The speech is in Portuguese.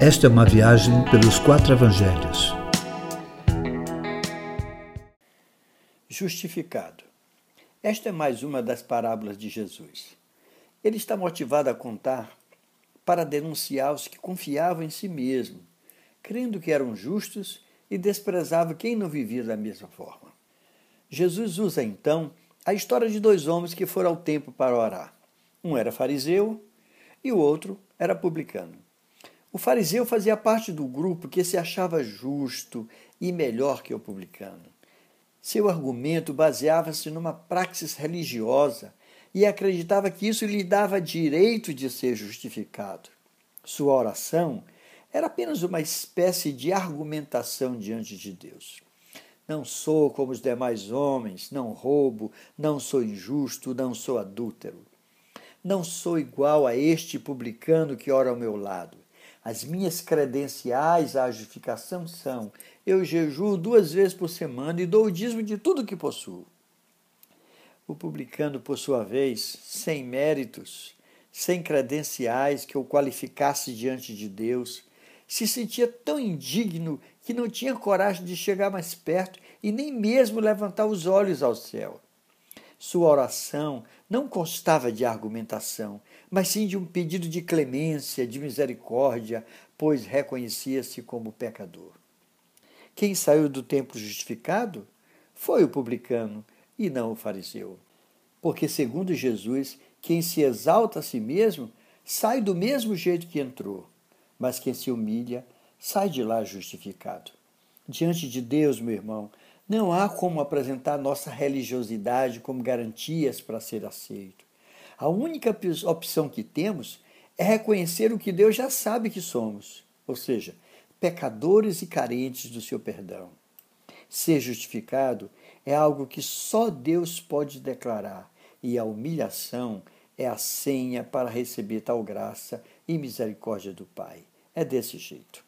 Esta é uma viagem pelos quatro evangelhos. Justificado. Esta é mais uma das parábolas de Jesus. Ele está motivado a contar para denunciar os que confiavam em si mesmo, crendo que eram justos e desprezavam quem não vivia da mesma forma. Jesus usa então a história de dois homens que foram ao templo para orar. Um era fariseu e o outro era publicano. O fariseu fazia parte do grupo que se achava justo e melhor que o publicano. Seu argumento baseava-se numa praxis religiosa e acreditava que isso lhe dava direito de ser justificado. Sua oração era apenas uma espécie de argumentação diante de Deus. Não sou como os demais homens, não roubo, não sou injusto, não sou adúltero. Não sou igual a este publicano que ora ao meu lado. As minhas credenciais à justificação são: eu jejuo duas vezes por semana e dou o dízimo de tudo que possuo. O publicano, por sua vez, sem méritos, sem credenciais que o qualificasse diante de Deus, se sentia tão indigno que não tinha coragem de chegar mais perto e nem mesmo levantar os olhos ao céu. Sua oração não constava de argumentação, mas sim de um pedido de clemência, de misericórdia, pois reconhecia-se como pecador. Quem saiu do templo justificado foi o publicano e não o fariseu. Porque, segundo Jesus, quem se exalta a si mesmo sai do mesmo jeito que entrou mas quem se humilha sai de lá justificado. Diante de Deus, meu irmão, não há como apresentar nossa religiosidade como garantias para ser aceito. A única opção que temos é reconhecer o que Deus já sabe que somos, ou seja, pecadores e carentes do seu perdão. Ser justificado é algo que só Deus pode declarar, e a humilhação é a senha para receber tal graça e misericórdia do Pai. É desse jeito.